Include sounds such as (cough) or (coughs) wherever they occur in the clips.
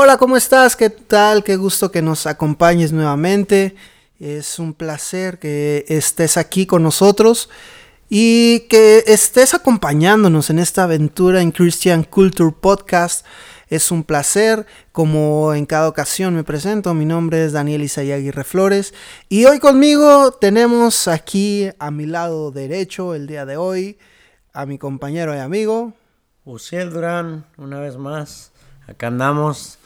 Hola, ¿cómo estás? ¿Qué tal? Qué gusto que nos acompañes nuevamente. Es un placer que estés aquí con nosotros y que estés acompañándonos en esta aventura en Christian Culture Podcast. Es un placer, como en cada ocasión me presento, mi nombre es Daniel Isayaguirre Flores y hoy conmigo tenemos aquí a mi lado derecho el día de hoy a mi compañero y amigo. Uciel Durán, una vez más, acá andamos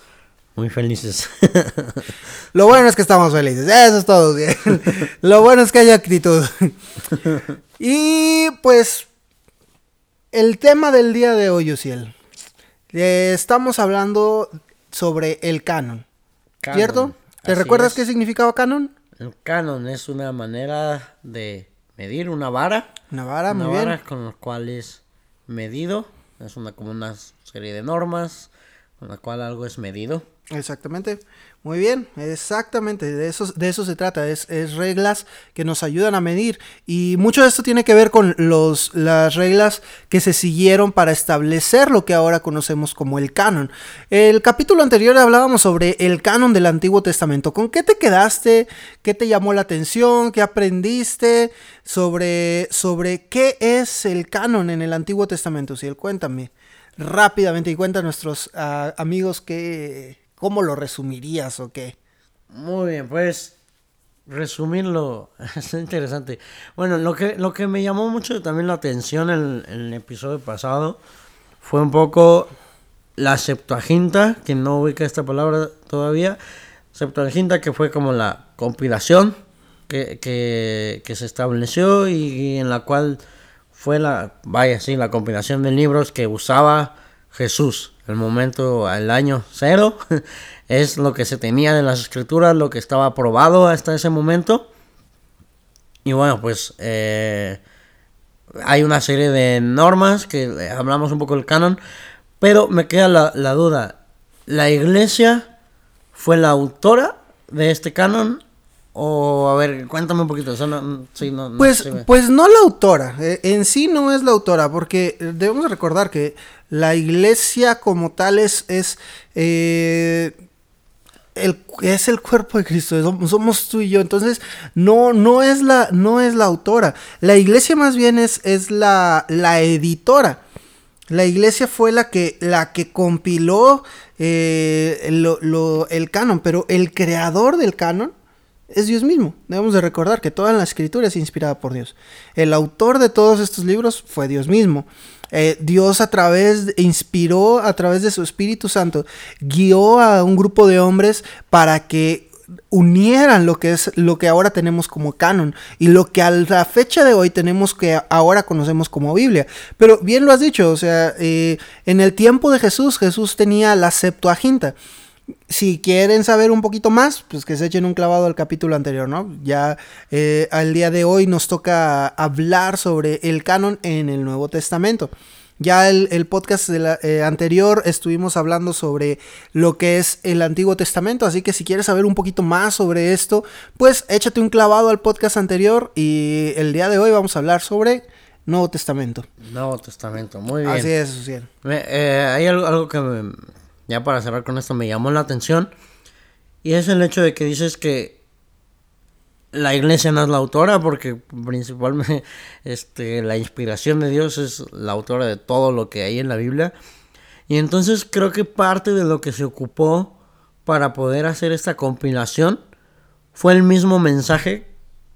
muy felices. (laughs) Lo bueno es que estamos felices, eso es todo bien. (laughs) Lo bueno es que hay actitud. (laughs) Y pues el tema del día de hoy, Uciel. Eh, estamos hablando sobre el canon, ¿cierto? ¿Te recuerdas qué significaba canon? El canon es una manera de medir una vara. Una vara, una muy vara bien. con la cual es medido. Es una como una serie de normas con la cual algo es medido. Exactamente. Muy bien, exactamente, de eso, de eso se trata, es, es, reglas que nos ayudan a medir y mucho de esto tiene que ver con los, las reglas que se siguieron para establecer lo que ahora conocemos como el canon. El capítulo anterior hablábamos sobre el canon del Antiguo Testamento. ¿Con qué te quedaste? ¿Qué te llamó la atención? ¿Qué aprendiste sobre, sobre qué es el canon en el Antiguo Testamento? Si cuéntame rápidamente y cuenta a nuestros amigos que ¿Cómo lo resumirías o qué? Muy bien, pues resumirlo (laughs) es interesante. Bueno, lo que, lo que me llamó mucho también la atención en, el episodio pasado fue un poco la Septuaginta, que no ubica esta palabra todavía. Septuaginta que fue como la compilación que, que, se estableció y, en la cual fue la, vaya, la compilación de libros que usaba Jesús el momento, el año cero, (laughs) es lo que se tenía de las escrituras, lo que estaba aprobado hasta ese momento. Y bueno, pues eh, hay una serie de normas que hablamos un poco del canon, pero me queda la, la duda, ¿la iglesia fue la autora de este canon o, a ver, cuéntame un poquito. Eso no, sí, no, pues, no pues no la autora. Eh, en sí no es la autora, porque debemos recordar que la iglesia como tal es. es eh, el, es el cuerpo de Cristo, somos tú y yo. Entonces, no, no, es, la, no es la autora. La iglesia más bien es, es la, la editora. La iglesia fue la que, la que compiló eh, el canon, pero el creador del canon es Dios mismo. Debemos de recordar que toda la escritura es inspirada por Dios. El autor de todos estos libros fue Dios mismo. Eh, Dios a través, inspiró a través de su Espíritu Santo, guió a un grupo de hombres para que unieran lo que es lo que ahora tenemos como canon y lo que a la fecha de hoy tenemos que ahora conocemos como Biblia. Pero bien lo has dicho, o sea, eh, en el tiempo de Jesús, Jesús tenía la Septuaginta si quieren saber un poquito más, pues que se echen un clavado al capítulo anterior, ¿no? Ya eh, al día de hoy nos toca hablar sobre el canon en el Nuevo Testamento. Ya el, el podcast de la, eh, anterior estuvimos hablando sobre lo que es el Antiguo Testamento, así que si quieres saber un poquito más sobre esto, pues échate un clavado al podcast anterior y el día de hoy vamos a hablar sobre Nuevo Testamento. Nuevo Testamento, muy bien. Así es, sí. Eh, hay algo, algo que me, ya para cerrar con esto, me llamó la atención. Y es el hecho de que dices que la iglesia no es la autora, porque principalmente (laughs) este, la inspiración de Dios es la autora de todo lo que hay en la Biblia. Y entonces creo que parte de lo que se ocupó para poder hacer esta compilación fue el mismo mensaje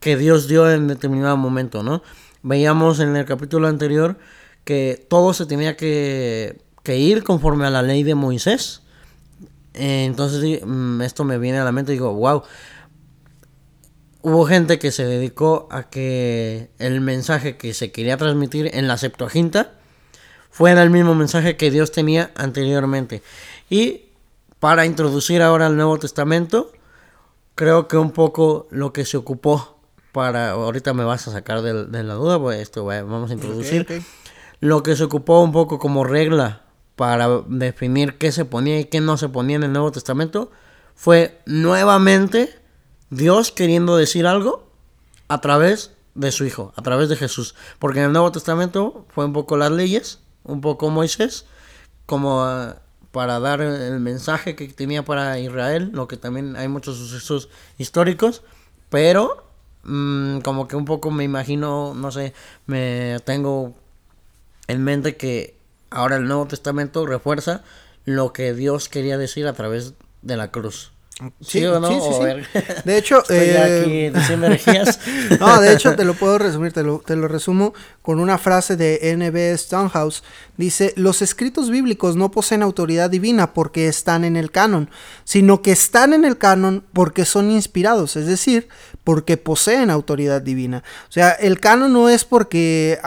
que Dios dio en determinado momento, ¿no? Veíamos en el capítulo anterior que todo se tenía que que ir conforme a la ley de Moisés. Entonces esto me viene a la mente y digo, wow. Hubo gente que se dedicó a que el mensaje que se quería transmitir en la Septuaginta fuera el mismo mensaje que Dios tenía anteriormente. Y para introducir ahora el Nuevo Testamento, creo que un poco lo que se ocupó para, ahorita me vas a sacar de, de la duda, pues esto vamos a introducir, Okay, okay. lo que se ocupó un poco como regla para definir qué se ponía y qué no se ponía en el Nuevo Testamento, fue nuevamente Dios queriendo decir algo a través de su Hijo, a través de Jesús. Porque en el Nuevo Testamento fue un poco las leyes, un poco Moisés, como uh, para dar el mensaje que tenía para Israel, lo que también hay muchos sucesos históricos, pero mm, como que un poco me imagino, no sé, me tengo en mente que ahora el Nuevo Testamento refuerza lo que Dios quería decir a través de la cruz. Sí, o no? De hecho, (laughs) eh... (laughs) no, de hecho te lo puedo resumir, te lo, te lo resumo con una frase de N.B. Stonehouse. Dice, los escritos bíblicos no poseen autoridad divina porque están en el canon, sino que están en el canon porque son inspirados, es decir, porque poseen autoridad divina. O sea, el canon no es porque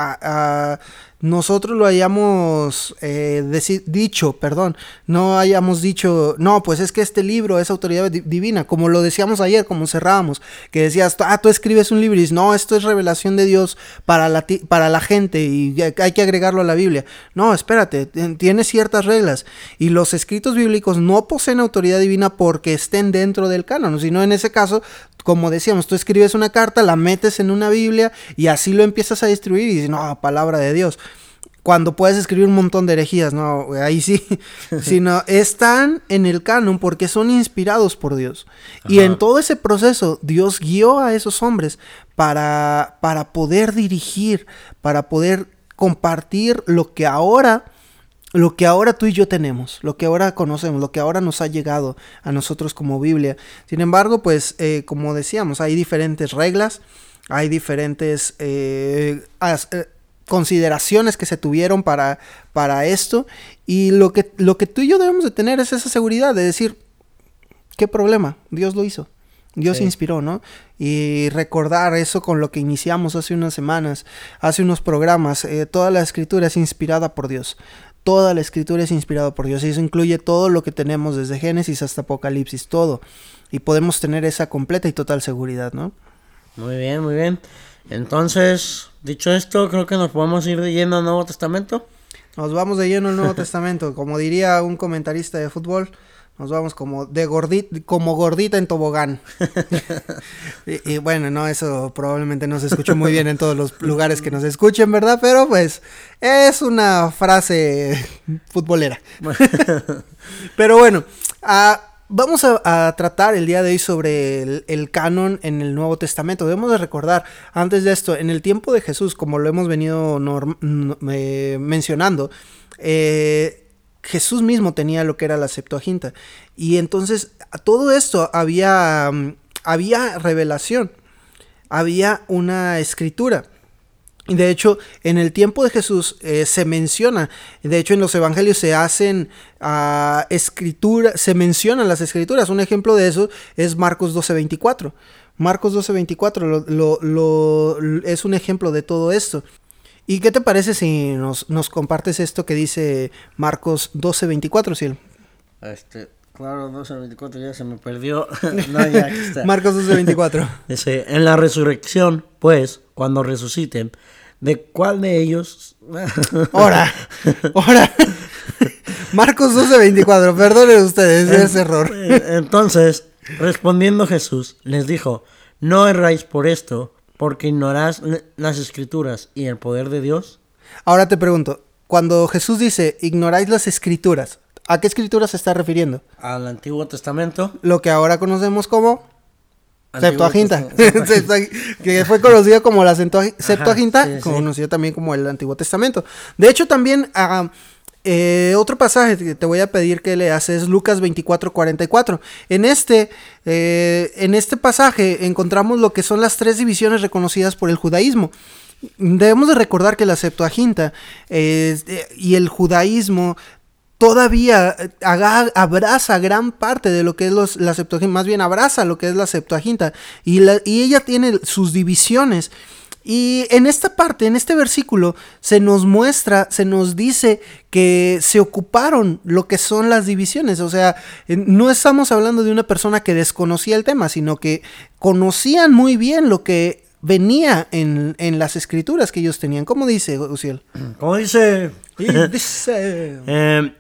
nosotros lo hayamos eh, dicho, perdón, no hayamos dicho, no, pues es que este libro es autoridad divina, como lo decíamos ayer, como cerrábamos, que decías, ah, tú escribes un libro y dices, no, esto es revelación de Dios para la, para la gente y hay que agregarlo a la Biblia. No, espérate, tiene ciertas reglas y los escritos bíblicos no poseen autoridad divina porque estén dentro del canon, sino en ese caso como decíamos, tú escribes una carta, la metes en una Biblia y así lo empiezas a distribuir y dices, no, palabra de Dios. Cuando puedes escribir un montón de herejías, no, ahí sí, (laughs) sino están en el canon porque son inspirados por Dios. Y en todo ese proceso, Dios guió a esos hombres para, para poder dirigir, para poder compartir lo que ahora lo que ahora tú y yo tenemos, lo que ahora conocemos, lo que ahora nos ha llegado a nosotros como Biblia. Sin embargo, pues eh, como decíamos, hay diferentes reglas, hay diferentes eh, eh, consideraciones que se tuvieron para, para esto y lo que, lo que tú y yo debemos de tener es esa seguridad de decir, ¿qué problema? Dios lo hizo. Dios inspiró, ¿no? Y recordar eso con lo que iniciamos hace unas semanas, hace unos programas. toda la escritura es inspirada por Dios. Toda la escritura es inspirada por Dios y eso incluye todo lo que tenemos desde Génesis hasta Apocalipsis, todo. Y podemos tener esa completa y total seguridad, ¿no? Muy bien, muy bien. Entonces, dicho esto, creo que nos podemos ir de lleno al Nuevo Testamento. Nos vamos de lleno al Nuevo Testamento. (laughs) Como diría un comentarista de fútbol, nos vamos como de gordita, como gordita en tobogán. (laughs) y, bueno, no, eso probablemente no se escuchó muy bien en todos los lugares que nos escuchen, ¿verdad? Pero pues es una frase futbolera. (laughs) Pero bueno, ah, vamos a, tratar el día de hoy sobre el, canon en el Nuevo Testamento. Debemos de recordar, antes de esto, en el tiempo de Jesús, como lo hemos venido eh, mencionando, eh, Jesús mismo tenía lo que era la Septuaginta. Y entonces todo esto había, mm, había revelación, había una escritura. De hecho, en el tiempo de Jesús eh, se menciona, de hecho en los evangelios se hacen uh, escritura, se mencionan las escrituras. Un ejemplo de eso es Marcos 12:24. Marcos 12:24 lo, lo, es un ejemplo de todo esto. ¿Y qué te parece si nos, compartes esto que dice Marcos 12:24, Ciel? Este, claro, 12:24 ya se me perdió. (laughs) (laughs) no, ya, está. Marcos 12:24. Dice, en la resurrección, pues, cuando resuciten, ¿de cuál de ellos? ¡Hora! ¡Hora! Marcos 12:24, perdonen ustedes ese error. Entonces, respondiendo Jesús, les dijo, no erráis por esto, porque ignorás las escrituras y el poder de Dios. Ahora te pregunto, cuando Jesús dice ignoráis las escrituras, ¿a qué escrituras se está refiriendo? Al Antiguo Testamento. Lo que ahora conocemos como (laughs) Septuaginta, que fue conocido como la Septuaginta, conocido también como el Antiguo Testamento. De hecho, también uh, eh, otro pasaje que te voy a pedir que leas es Lucas 24, 44. En este, eh, en este pasaje encontramos lo que son las tres divisiones reconocidas por el judaísmo. Debemos de recordar que la Septuaginta eh, y el judaísmo todavía abraza gran parte de lo que es la Septuaginta, más bien abraza lo que es la Septuaginta y, y ella tiene sus divisiones. Y en esta parte, en este versículo, se nos muestra, se nos dice que se ocuparon lo que son las divisiones. O sea, no estamos hablando de una persona que desconocía el tema, sino que conocían muy bien lo que venía en, las escrituras que ellos tenían. ¿Cómo dice, Uciel? ¿Cómo dice? Dice... (laughs) Em,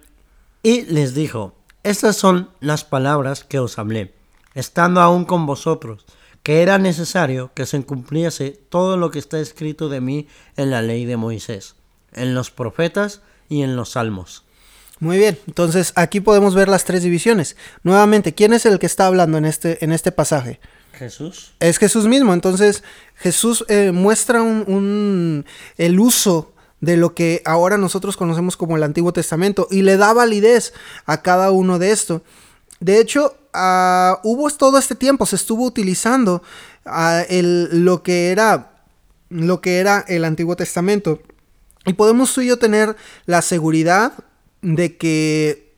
y les dijo, estas son las palabras que os hablé, estando aún con vosotros que era necesario que se cumpliese todo lo que está escrito de mí en la ley de Moisés, en los profetas y en los salmos. Muy bien, entonces aquí podemos ver las tres divisiones. Nuevamente, ¿quién es el que está hablando en este, en este pasaje? Jesús. Es Jesús mismo, entonces Jesús eh, muestra un, un- el uso de lo que ahora nosotros conocemos como el Antiguo Testamento y le da validez a cada uno de esto. De hecho, ah, hubo todo este tiempo, se estuvo utilizando ah, el- lo que era lo que era el Antiguo Testamento. Y podemos tú y yo tener la seguridad de que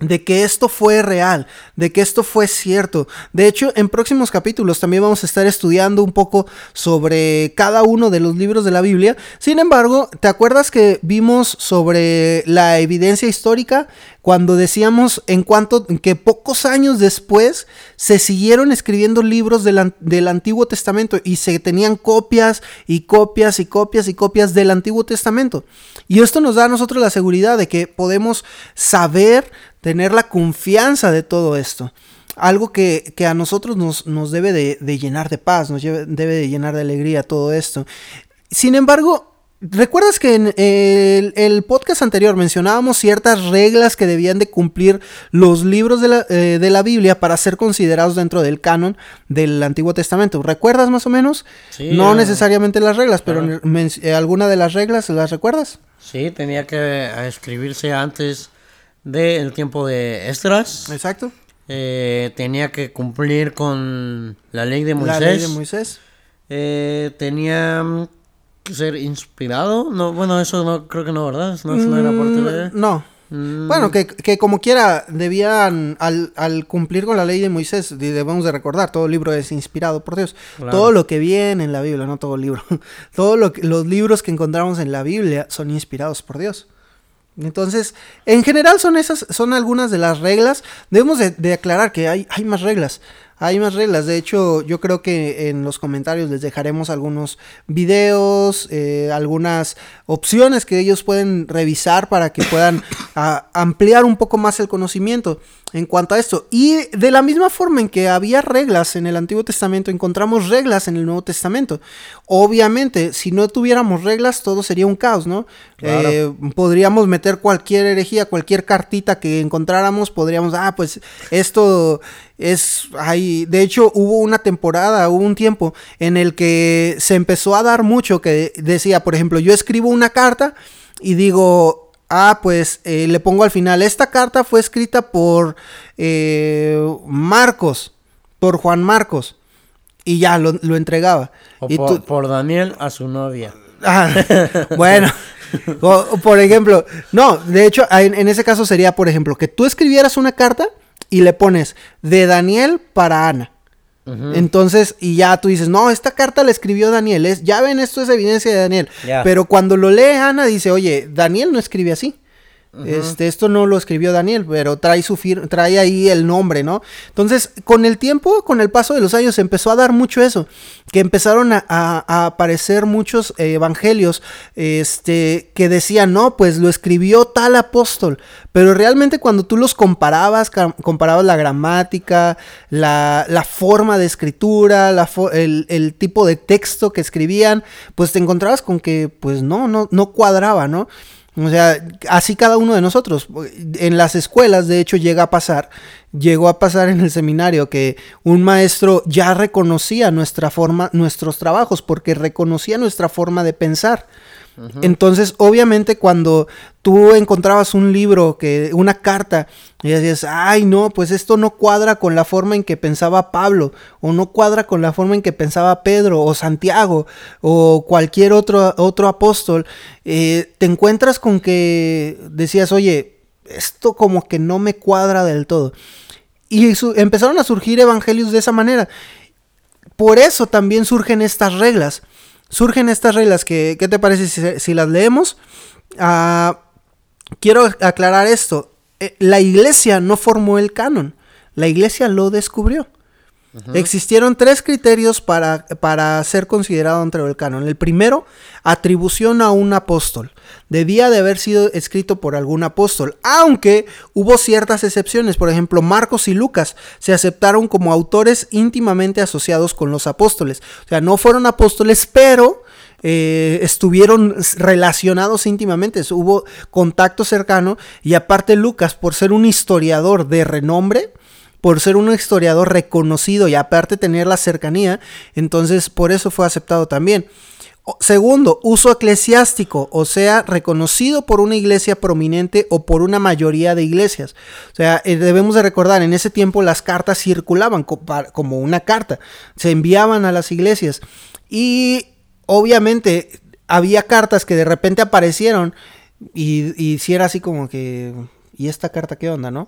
de que esto fue real, de que esto fue cierto. De hecho, en próximos capítulos también vamos a estar estudiando un poco sobre cada uno de los libros de la Biblia. Sin embargo, ¿te acuerdas que vimos sobre la evidencia histórica cuando decíamos en cuanto que pocos años después se siguieron escribiendo libros del, del Antiguo Testamento y se tenían copias y copias y copias y copias del Antiguo Testamento? Y esto nos da a nosotros la seguridad de que podemos saber, tener la confianza de todo esto. Algo que, que a nosotros nos, nos debe de, de llenar de paz, nos lleve- debe de llenar de alegría todo esto. Sin embargo, ¿recuerdas que en el, el podcast anterior mencionábamos ciertas reglas que debían de cumplir los libros de la, eh, de la Biblia para ser considerados dentro del canon del Antiguo Testamento? ¿Recuerdas más o menos? Sí, no eh, necesariamente las reglas, pero eh, alguna de las reglas, ¿las recuerdas? Sí, tenía que eh, escribirse antes del tiempo de Esdras. Exacto. Eh, tenía que cumplir con la ley de Moisés. La ley de Moisés. Eh, tenía que ser inspirado. No, bueno, eso no creo que no, ¿verdad? No, eso no era parte de. Mm, No. Mm, Bueno, que, que como quiera, debían, al, al cumplir con la ley de Moisés, debemos de recordar, todo libro es inspirado por Dios. Claro. Todo lo que viene en la Biblia, no todo libro, (laughs) todos los libros que encontramos en la Biblia son inspirados por Dios. Entonces, en general son esas, son algunas de las reglas. Debemos de, aclarar que hay, hay más reglas. Hay más reglas. De hecho, yo creo que en los comentarios les dejaremos algunos videos, eh, algunas opciones que ellos pueden revisar para que puedan (coughs) ampliar un poco más el conocimiento en cuanto a esto. Y de la misma forma en que había reglas en el Antiguo Testamento, encontramos reglas en el Nuevo Testamento. Obviamente, si no tuviéramos reglas, todo sería un caos, ¿no? Claro. Eh, podríamos meter cualquier herejía, cualquier cartita que encontráramos, podríamos, ah, pues esto es, hay, de hecho hubo una temporada, hubo un tiempo en el que se empezó a dar mucho que decía, por ejemplo, yo escribo una carta y digo, ah, pues eh, le pongo al final, esta carta fue escrita por eh, Marcos, por Juan Marcos, y ya lo, lo entregaba. o y por, tú- por Daniel a su novia. Ah, (laughs) bueno, o- por ejemplo, no, de hecho, en, en ese caso sería, por ejemplo, que tú escribieras una carta y le pones de Daniel para Ana. Entonces, y ya tú dices, no, esta carta la escribió Daniel, es, ya ven, esto es evidencia de Daniel. Pero cuando lo lee Ana, dice, oye, Daniel no escribe así. Este, esto no lo escribió Daniel, pero trae su fir- trae ahí el nombre, ¿no? Entonces, con el tiempo, con el paso de los años, empezó a dar mucho eso, que empezaron a, aparecer muchos eh, evangelios, este, que decían, no, pues lo escribió tal apóstol, pero realmente cuando tú los comparabas, comparabas la gramática, la, forma de escritura, el, el tipo de texto que escribían, pues te encontrabas con que, pues no, no, no cuadraba, ¿no? O sea, así cada uno de nosotros. En las escuelas, de hecho, llega a pasar, llegó a pasar en el seminario que un maestro ya reconocía nuestra forma, nuestros trabajos, porque reconocía nuestra forma de pensar. Entonces, obviamente, cuando tú encontrabas un libro, que, una carta, y decías, ay, no, pues esto no cuadra con la forma en que pensaba Pablo, o no cuadra con la forma en que pensaba Pedro, o Santiago, o cualquier otro, otro apóstol, eh, te encuentras con que decías, oye, esto como que no me cuadra del todo. Y empezaron a surgir evangelios de esa manera. Por eso también surgen estas reglas. Surgen estas reglas que, ¿qué te parece si, las leemos? Ah, quiero aclarar esto. Eh, La iglesia no formó el canon. La iglesia lo descubrió. Existieron tres criterios para, para ser considerado dentro del canon. El primero, atribución a un apóstol. Debía de haber sido escrito por algún apóstol, aunque hubo ciertas excepciones. Por ejemplo, Marcos y Lucas se aceptaron como autores íntimamente asociados con los apóstoles. O sea, no fueron apóstoles, pero eh, estuvieron relacionados íntimamente, hubo contacto cercano y aparte Lucas, por ser un historiador de renombre, por ser un historiador reconocido y aparte tener la cercanía, entonces por eso fue aceptado también. Segundo, uso eclesiástico, o sea, reconocido por una iglesia prominente o por una mayoría de iglesias. O sea, eh, debemos de recordar, en ese tiempo las cartas circulaban como una carta, se enviaban a las iglesias y obviamente había cartas que de repente aparecieron y, y si era así como que, ¿y esta carta qué onda, no?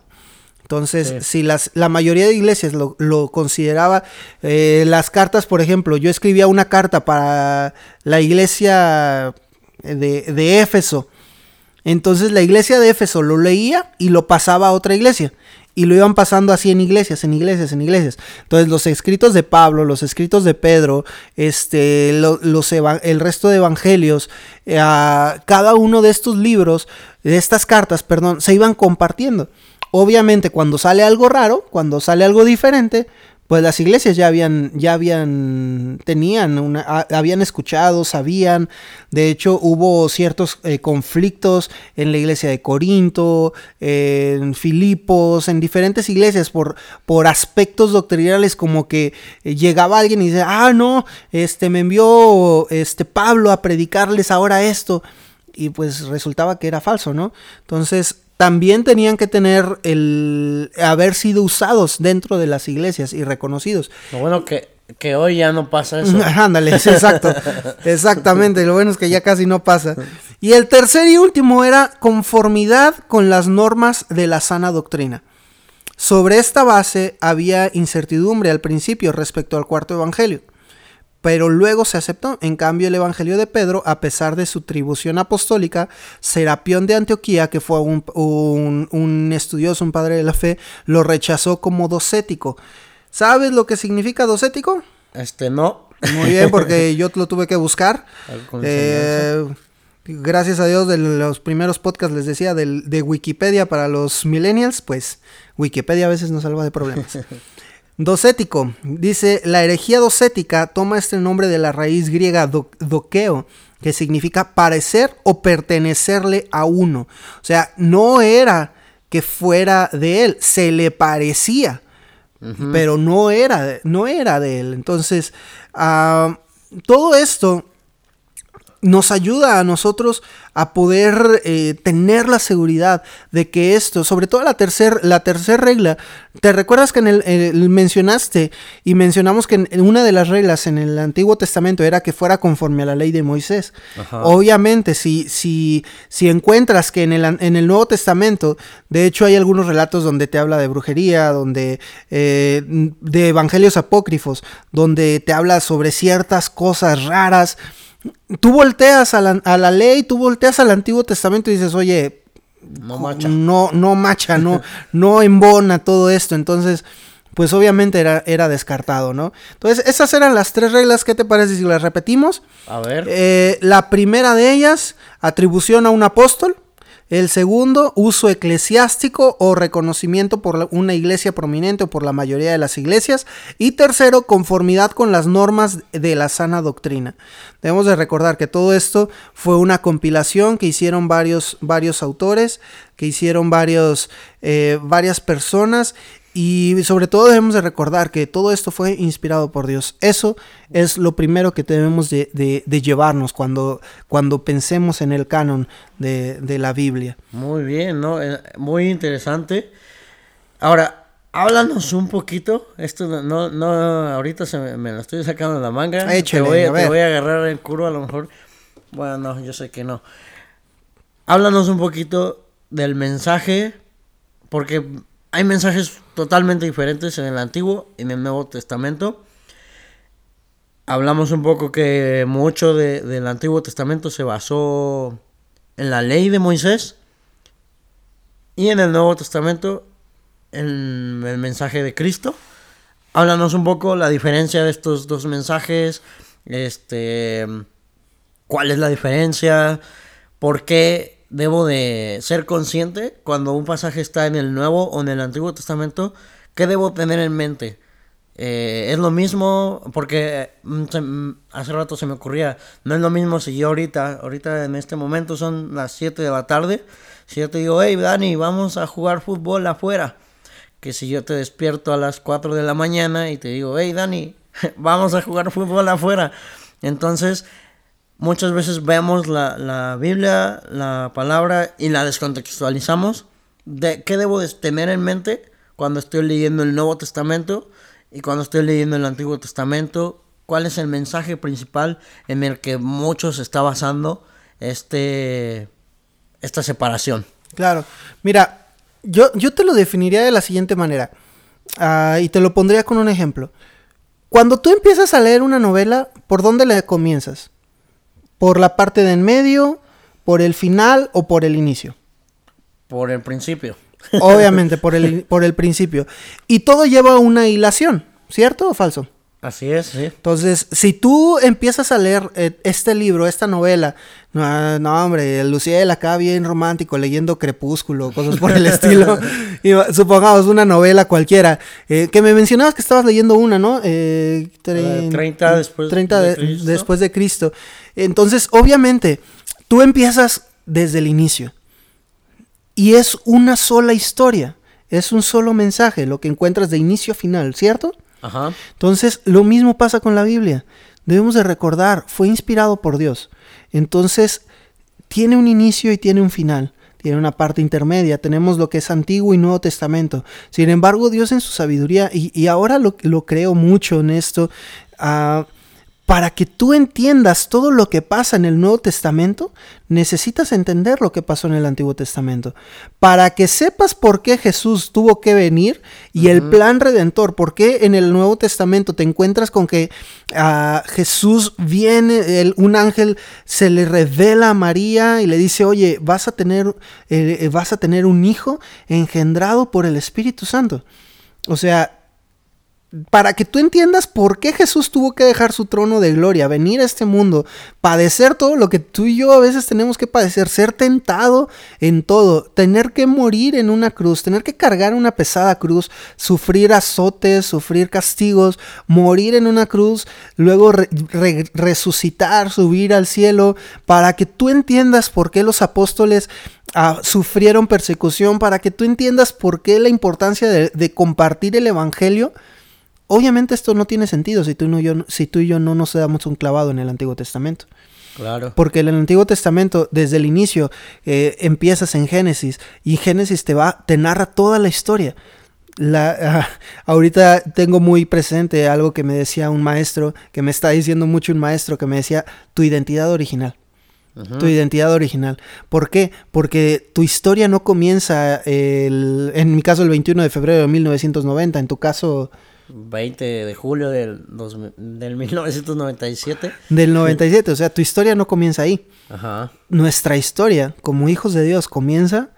Entonces, si las, la mayoría de iglesias lo, consideraba, eh, las cartas, por ejemplo, yo escribía una carta para la iglesia de, de Éfeso. Entonces la iglesia de Éfeso lo leía y lo pasaba a otra iglesia y lo iban pasando así en iglesias, en iglesias, en iglesias. Entonces los escritos de Pablo, los escritos de Pedro, este, los el resto de evangelios, eh, cada uno de estos libros, de estas cartas, perdón, se iban compartiendo. Obviamente cuando sale algo raro, cuando sale algo diferente, pues las iglesias ya habían, ya habían, tenían, una, habían escuchado, sabían. De hecho, hubo ciertos eh, conflictos en la iglesia de Corinto, en Filipos, en diferentes iglesias por, por aspectos doctrinales, como que eh, llegaba alguien y dice, ah, no, este me envió este Pablo a predicarles ahora esto. Y pues resultaba que era falso, ¿no? Entonces, también tenían que tener el haber sido usados dentro de las iglesias y reconocidos. Lo bueno que, que hoy ya no pasa eso. (laughs) Ándale, exacto. (laughs) Exactamente, lo bueno es que ya casi no pasa. Y el tercer y último era conformidad con las normas de la sana doctrina. Sobre esta base había incertidumbre al principio respecto al cuarto evangelio pero luego se aceptó. En cambio, el Evangelio de Pedro, a pesar de su tribución apostólica, Serapión de Antioquía, que fue un, estudioso, un padre de la fe, lo rechazó como docético. ¿Sabes lo que significa docético? Este no. Muy bien, porque (laughs) yo lo tuve que buscar. Eh, gracias a Dios, de los primeros podcasts les decía de Wikipedia para los millennials, pues Wikipedia a veces nos salva de problemas. (laughs) Docético. Dice, la herejía docética toma este nombre de la raíz griega doqueo, que significa parecer o pertenecerle a uno. O sea, no era que fuera de él, se le parecía, pero no era, no era de él. Entonces, ah, todo esto nos ayuda a nosotros a poder eh, tener la seguridad de que esto, sobre todo la tercera la tercer regla, te recuerdas que en el, mencionaste y mencionamos que en, una de las reglas en el Antiguo Testamento era que fuera conforme a la ley de Moisés. Obviamente, si, si, si encuentras que en el, en el Nuevo Testamento, de hecho hay algunos relatos donde te habla de brujería, donde eh, de evangelios apócrifos, donde te habla sobre ciertas cosas raras, tú volteas a la, a la, ley, tú volteas al Antiguo Testamento y dices, oye, no macha, no, no, macha, no, no embona todo esto. Entonces, pues obviamente era, era descartado, ¿no? Entonces, esas eran las tres reglas. ¿Qué te parece si las repetimos? A ver. Eh, la primera de ellas, atribución a un apóstol. El segundo, uso eclesiástico o reconocimiento por una iglesia prominente o por la mayoría de las iglesias. Y tercero, conformidad con las normas de la sana doctrina. Debemos de recordar que todo esto fue una compilación que hicieron varios, varios autores, que hicieron eh, varias personas y sobre todo debemos de recordar que todo esto fue inspirado por Dios. Eso es lo primero que debemos de, llevarnos cuando, cuando pensemos en el canon de, la Biblia. Muy bien, ¿no? Eh, muy interesante. Ahora, háblanos un poquito. Esto no, no, ahorita se me, lo estoy sacando de la manga. te, voy, a te voy a agarrar en curva a lo mejor. Bueno, no, yo sé que no. Háblanos un poquito del mensaje, porque hay mensajes totalmente diferentes en el Antiguo y en el Nuevo Testamento. Hablamos un poco que mucho del Antiguo Testamento se basó en la ley de Moisés y en el Nuevo Testamento en el mensaje de Cristo. Háblanos un poco la diferencia de estos dos mensajes, este, cuál es la diferencia, por qué debo de ser consciente cuando un pasaje está en el Nuevo o en el Antiguo Testamento, ¿qué debo tener en mente? Eh, es lo mismo, porque mm, mm, hace rato se me ocurría, no es lo mismo si yo ahorita, ahorita en este momento son las 7 de la tarde, si yo te digo, hey Dani, vamos a jugar fútbol afuera, que si yo te despierto a las 4 de la mañana y te digo, hey Dani, (laughs) vamos a jugar fútbol afuera. Entonces, muchas veces vemos la, la Biblia, la palabra y la descontextualizamos. De, ¿Qué debo de tener en mente cuando estoy leyendo el Nuevo Testamento? Y cuando estoy leyendo el Antiguo Testamento, ¿cuál es el mensaje principal en el que muchos está basando este, esta separación? Claro, mira, yo, yo te lo definiría de la siguiente manera, uh, y te lo pondría con un ejemplo. Cuando tú empiezas a leer una novela, ¿por dónde le comienzas? ¿Por la parte de en medio, por el final o por el inicio? Por el principio. Obviamente, por el, por el principio. Y todo lleva una hilación, ¿cierto o falso? Así es, sí. Entonces, si tú empiezas a leer eh, este libro, esta novela, no, no, hombre, Luciel acá bien romántico, leyendo Crepúsculo, cosas por el (laughs) estilo, y, supongamos una novela cualquiera, eh, que me mencionabas que estabas leyendo una, ¿no? Eh, 30 después, 30 de, Cristo. después de Cristo. Entonces, obviamente, tú empiezas desde el inicio. Y es una sola historia, es un solo mensaje, lo que encuentras de inicio a final, ¿cierto? Ajá. Entonces, lo mismo pasa con la Biblia. Debemos de recordar, fue inspirado por Dios. Entonces, tiene un inicio y tiene un final. Tiene una parte intermedia. Tenemos lo que es Antiguo y Nuevo Testamento. Sin embargo, Dios en su sabiduría, y, ahora lo, lo, creo mucho en esto, uh, para que tú entiendas todo lo que pasa en el Nuevo Testamento, necesitas entender lo que pasó en el Antiguo Testamento. Para que sepas por qué Jesús tuvo que venir y el plan redentor, por qué en el Nuevo Testamento te encuentras con que uh, Jesús viene, un ángel se le revela a María y le dice, oye, vas a tener, eh, vas a tener un hijo engendrado por el Espíritu Santo. O sea, para que tú entiendas por qué Jesús tuvo que dejar su trono de gloria, venir a este mundo, padecer todo lo que tú y yo a veces tenemos que padecer, ser tentado en todo, tener que morir en una cruz, tener que cargar una pesada cruz, sufrir azotes, sufrir castigos, morir en una cruz, luego resucitar, subir al cielo, para que tú entiendas por qué los apóstoles ah, sufrieron persecución, para que tú entiendas por qué la importancia de compartir el Evangelio Obviamente esto no tiene sentido si tú, no, yo, si tú y yo no nos damos un clavado en el Antiguo Testamento. Claro. Porque en el Antiguo Testamento, desde el inicio, eh, empiezas en Génesis y Génesis te va, te narra toda la historia. La, uh, (laughs) ahorita tengo muy presente algo que me decía un maestro, que me está diciendo mucho un maestro, que me decía tu identidad original. Tu identidad original. ¿Por qué? Porque tu historia no comienza, el, en mi caso, el 21 de febrero de 1990, en tu caso, 20 de julio del, del 1997. Del 97, o sea, tu historia no comienza ahí. Ajá. Nuestra historia como hijos de Dios comienza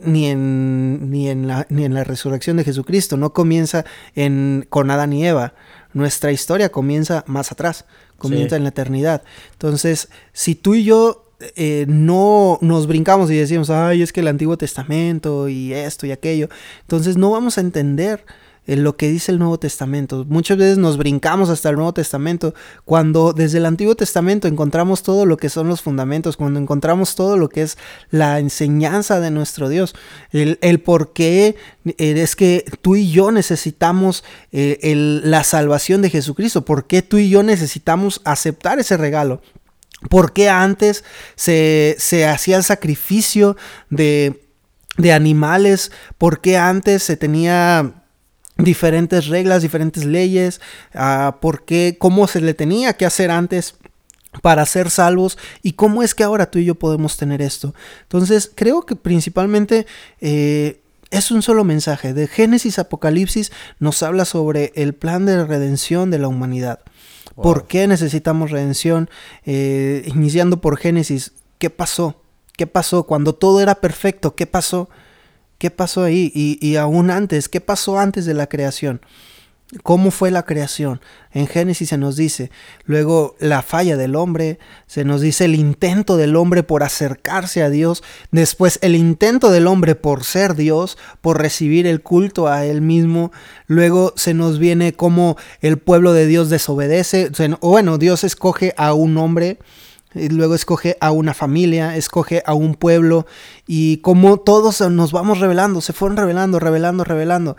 ni en, ni en, la, ni en la resurrección de Jesucristo, no comienza en, con Adán y Eva. Nuestra historia comienza más atrás, comienza en la eternidad. Entonces, si tú y yo eh, no nos brincamos y decimos, ay, es que el Antiguo Testamento y esto y aquello, entonces no vamos a entender en lo que dice el Nuevo Testamento. Muchas veces nos brincamos hasta el Nuevo Testamento cuando desde el Antiguo Testamento encontramos todo lo que son los fundamentos, cuando encontramos todo lo que es la enseñanza de nuestro Dios, el, el por qué eh, es que tú y yo necesitamos eh, la salvación de Jesucristo, por qué tú y yo necesitamos aceptar ese regalo. ¿Por qué antes se, se hacía el sacrificio de, de animales? ¿Por qué antes se tenía diferentes reglas, diferentes leyes, uh, por qué, cómo se le tenía que hacer antes para ser salvos y cómo es que ahora tú y yo podemos tener esto. Entonces, creo que principalmente eh, es un solo mensaje. De Génesis Apocalipsis nos habla sobre el plan de redención de la humanidad. ¿Por qué necesitamos redención? Eh, iniciando por Génesis, ¿qué pasó? ¿Qué pasó? Cuando todo era perfecto, ¿qué pasó? ¿Qué pasó ahí? Y, aún antes, ¿qué pasó antes de la creación? cómo fue la creación. En Génesis se nos dice, luego la falla del hombre, se nos dice el intento del hombre por acercarse a Dios, después el intento del hombre por ser Dios, por recibir el culto a él mismo, luego se nos viene cómo el pueblo de Dios desobedece, o bueno, Dios escoge a un hombre y luego escoge a una familia, escoge a un pueblo y como todos nos vamos revelando, se fueron revelando, revelando, revelando.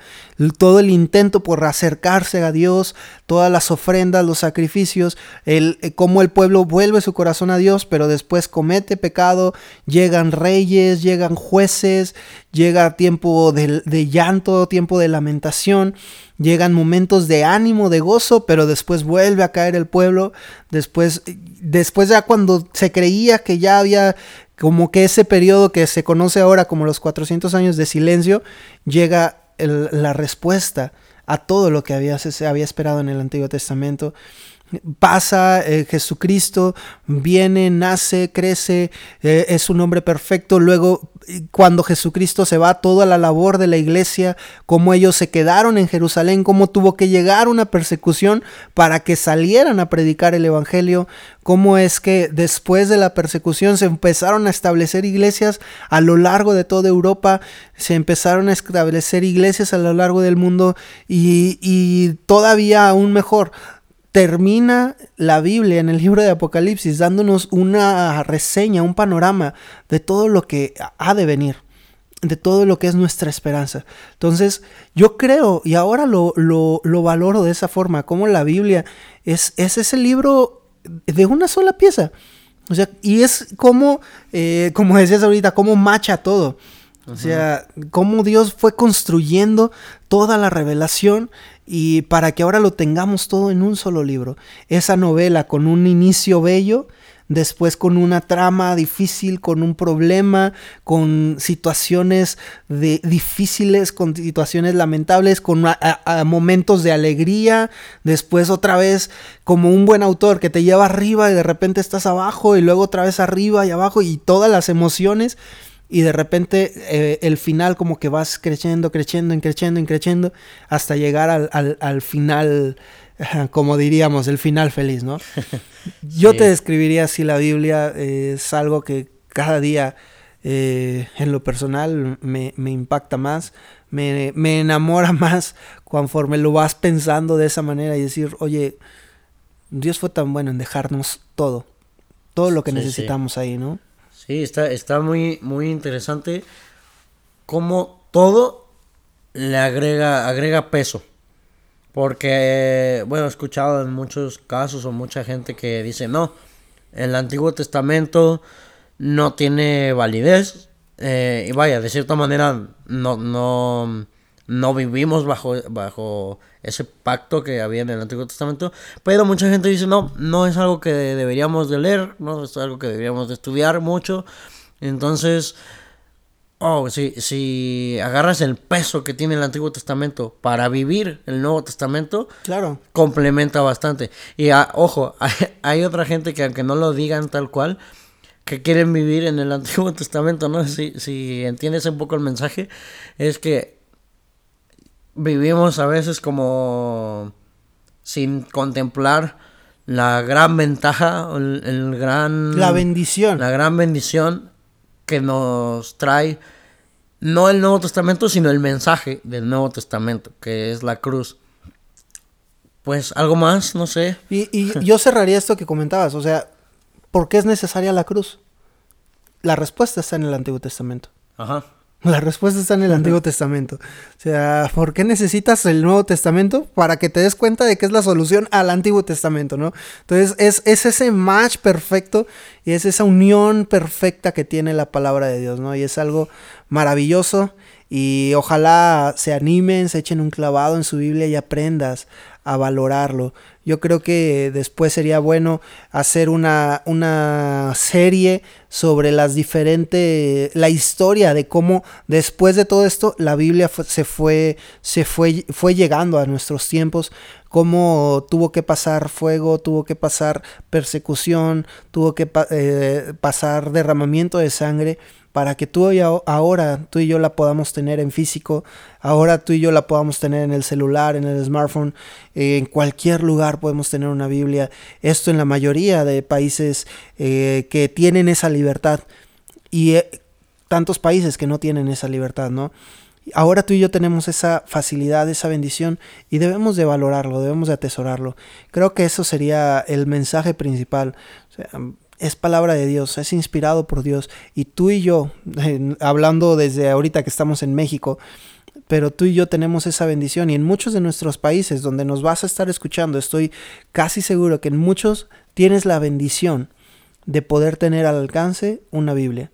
Todo el intento por acercarse a Dios, todas las ofrendas, los sacrificios, el, eh, cómo el pueblo vuelve su corazón a Dios, pero después comete pecado, llegan reyes, llegan jueces, llega tiempo de, de llanto, tiempo de lamentación llegan momentos de ánimo, de gozo, pero después vuelve a caer el pueblo, después, después ya cuando se creía que ya había como que ese periodo que se conoce ahora como los 400 años de silencio, llega la respuesta a todo lo que había, se había esperado en el Antiguo Testamento pasa, eh, Jesucristo viene, nace, crece, eh, es un hombre perfecto. Luego, cuando Jesucristo se va, toda la labor de la iglesia, cómo ellos se quedaron en Jerusalén, cómo tuvo que llegar una persecución para que salieran a predicar el Evangelio, cómo es que después de la persecución se empezaron a establecer iglesias a lo largo de toda Europa, se empezaron a establecer iglesias a lo largo del mundo y, y todavía aún mejor termina la Biblia en el libro de Apocalipsis dándonos una reseña, un panorama de todo lo que ha de venir, de todo lo que es nuestra esperanza. Entonces, yo creo, y ahora lo, lo, valoro de esa forma, como la Biblia es, es ese libro de una sola pieza. O sea, y es como, eh, como decías ahorita, cómo macha todo. O sea, cómo Dios fue construyendo toda la revelación y para que ahora lo tengamos todo en un solo libro. Esa novela con un inicio bello, después con una trama difícil, con un problema, con situaciones de, difíciles, con situaciones lamentables, con momentos de alegría, después otra vez como un buen autor que te lleva arriba y de repente estás abajo y luego otra vez arriba y abajo y todas las emociones y de repente eh, el final como que vas creciendo, creciendo, creciendo, creciendo hasta llegar al, final, como diríamos, el final feliz, ¿no? (laughs) Yo te describiría si la Biblia es algo que cada día eh, en lo personal me, impacta más, me, enamora (laughs) más conforme lo vas pensando de esa manera y decir, oye, Dios fue tan bueno en dejarnos todo, todo lo que necesitamos ahí, ¿no? Sí, está, está muy, muy interesante cómo todo le agrega, agrega peso. Porque, bueno, he escuchado en muchos casos o mucha gente que dice, no, el Antiguo Testamento no tiene validez. Eh, y vaya, de cierta manera, no, no, no vivimos bajo, bajo ese pacto que había en el Antiguo Testamento, pero mucha gente dice, no, no es algo que deberíamos de leer, no es algo que deberíamos de estudiar mucho, entonces, oh, si, si agarras el peso que tiene el Antiguo Testamento para vivir el Nuevo Testamento, claro. complementa bastante. Y ah, ojo, (laughs) hay, hay otra gente que aunque no lo digan tal cual, que quieren vivir en el Antiguo Testamento, ¿no? Si, si entiendes un poco el mensaje, es que vivimos a veces como sin contemplar la gran ventaja, el, gran... La bendición. La gran bendición que nos trae no el Nuevo Testamento, sino el mensaje del Nuevo Testamento, que es la cruz. Pues algo más, no sé. Y, y (laughs) yo cerraría esto que comentabas, o sea, ¿por qué es necesaria la cruz? La respuesta está en el Antiguo Testamento. Ajá. La respuesta está en el Antiguo Testamento. O sea, ¿por qué necesitas el Nuevo Testamento? Para que te des cuenta de que es la solución al Antiguo Testamento, ¿no? Entonces, es, es ese match perfecto y es esa unión perfecta que tiene la palabra de Dios, ¿no? Y es algo maravilloso y ojalá se animen, se echen un clavado en su Biblia y aprendas a valorarlo. Yo creo que después sería bueno hacer una, una serie sobre las diferentes, la historia de cómo después de todo esto la Biblia se, fue, se fue, fue llegando a nuestros tiempos, cómo tuvo que pasar fuego, tuvo que pasar persecución, tuvo que eh, pasar derramamiento de sangre para que tú y ahora, tú y yo la podamos tener en físico, ahora tú y yo la podamos tener en el celular, en el smartphone, en cualquier lugar podemos tener una Biblia. Esto en la mayoría de países eh, que tienen esa libertad y eh, tantos países que no tienen esa libertad, ¿no? Ahora tú y yo tenemos esa facilidad, esa bendición y debemos de valorarlo, debemos de atesorarlo. Creo que eso sería el mensaje principal. Es palabra de Dios, es inspirado por Dios. Y tú y yo, hablando desde ahorita que estamos en México, pero tú y yo tenemos esa bendición y en muchos de nuestros países donde nos vas a estar escuchando, estoy casi seguro que en muchos tienes la bendición de poder tener al alcance una Biblia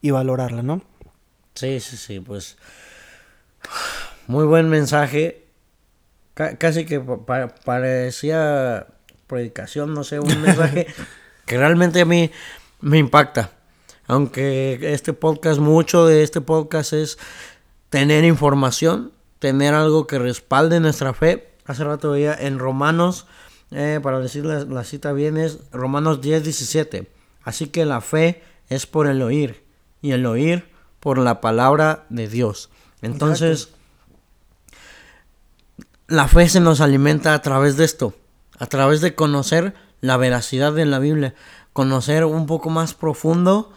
y valorarla, ¿no? Sí, sí, sí, pues muy buen mensaje. casi que parecía predicación, no sé, un mensaje (laughs) que realmente a mí me impacta. Aunque este podcast, mucho de este podcast es tener información, tener algo que respalde nuestra fe. Hace rato veía en Romanos, eh, para decir la, cita bien, es Romanos 10, 17. Así que la fe es por el oír y el oír por la palabra de Dios. Entonces, la fe se nos alimenta a través de esto, a través de conocer la veracidad de la Biblia, conocer un poco más profundo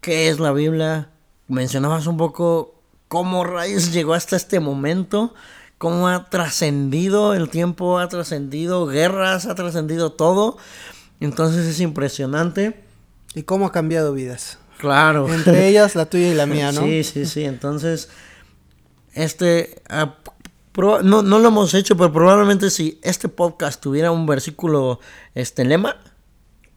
qué es la Biblia. Mencionabas un poco cómo Reyes (laughs) llegó hasta este momento, cómo ha trascendido el tiempo, ha trascendido guerras, ha trascendido todo. Entonces es impresionante. Y cómo ha cambiado vidas. Claro. Entre (laughs) ellas la tuya y la mía, ¿no? Sí, sí, sí. Entonces este, ah, no, no lo hemos hecho, pero probablemente si este podcast tuviera un versículo, este, lema,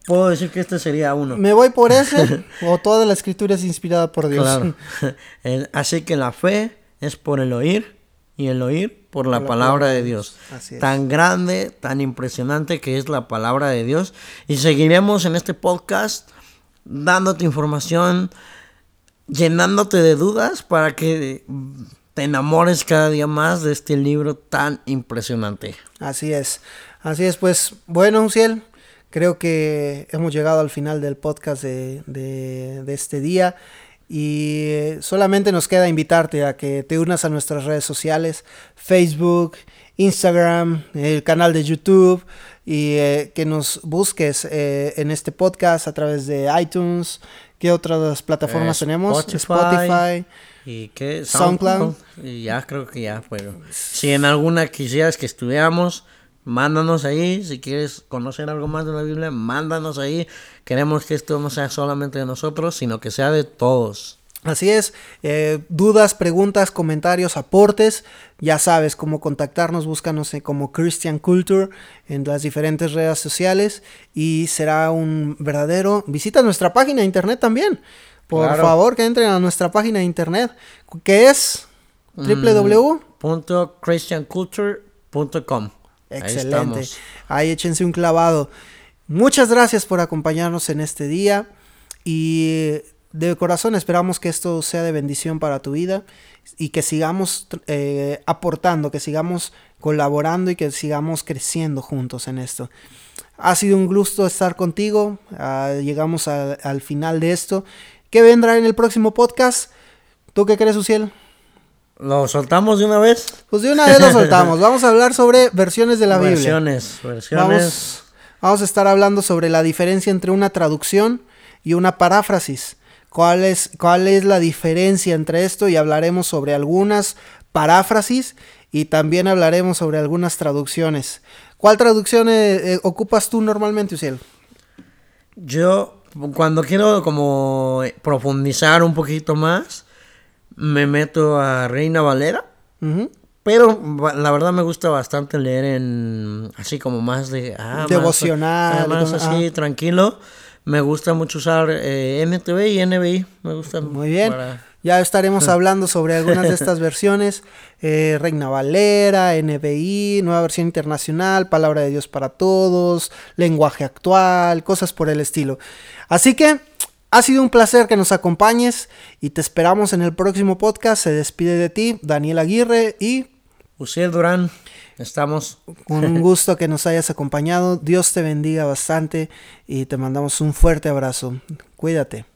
puedo decir que este sería uno. Me voy por ese, (laughs) o toda la escritura es inspirada por Dios. Claro. (laughs) Así que la fe es por el oír y el oír por la, palabra, de Dios. Tan grande, tan impresionante que es la palabra de Dios. Y seguiremos en este podcast dándote información, llenándote de dudas para que te enamores cada día más de este libro tan impresionante. Así es, así es, pues bueno, Uciel, creo que hemos llegado al final del podcast de, de, este día y solamente nos queda invitarte a que te unas a nuestras redes sociales, Facebook, Instagram, el canal de YouTube y eh, que nos busques eh, en este podcast a través de iTunes. ¿Qué otras plataformas tenemos? Spotify ¿Y qué? SoundCloud. Y ya creo que ya fue. Si en alguna quisieras que estuviéramos, mándanos ahí. Si quieres conocer algo más de la Biblia, mándanos ahí. Queremos que esto no sea solamente de nosotros, sino que sea de todos. Así es, eh, dudas, preguntas, comentarios, aportes, ya sabes cómo contactarnos, búscanos como Christian Culture en las diferentes redes sociales y será un verdadero, visita nuestra página de internet también, por favor, que entren a nuestra página de internet, que es mm, www.christianculture.com. Excelente. Ahí, Ahí échense un clavado. Muchas gracias por acompañarnos en este día y de corazón esperamos que esto sea de bendición para tu vida y que sigamos eh, aportando, que sigamos colaborando y que sigamos creciendo juntos en esto. Ha sido un gusto estar contigo. Ah, llegamos al final de esto. ¿Qué vendrá en el próximo podcast? ¿Tú qué crees, Uciel? ¿Lo soltamos de una vez? Pues de una vez lo soltamos. (laughs) Vamos a hablar sobre versiones de la Biblia. Versiones, versiones. Vamos, a estar hablando sobre la diferencia entre una traducción y una paráfrasis. ¿Cuál es, ¿Cuál es la diferencia entre esto? Y hablaremos sobre algunas paráfrasis y también hablaremos sobre algunas traducciones. ¿Cuál traducción eh, eh, ocupas tú normalmente, Uciel? Yo cuando quiero como profundizar un poquito más, me meto a Reina Valera. Pero la verdad me gusta bastante leer en así como más de ah, devocional, más, así tranquilo. Me gusta mucho usar eh, NTV y NBI. Me gusta muy bien. Ya estaremos hablando sobre algunas de (laughs) estas versiones. Eh, Reina Valera, NBI, nueva versión internacional, Palabra de Dios para Todos, lenguaje actual, cosas por el estilo. Así que ha sido un placer que nos acompañes y te esperamos en el próximo podcast. Se despide de ti Daniel Aguirre y... Uciel Durán. Estamos. Con un (laughs) gusto que nos hayas acompañado. Dios te bendiga bastante y te mandamos un fuerte abrazo. Cuídate.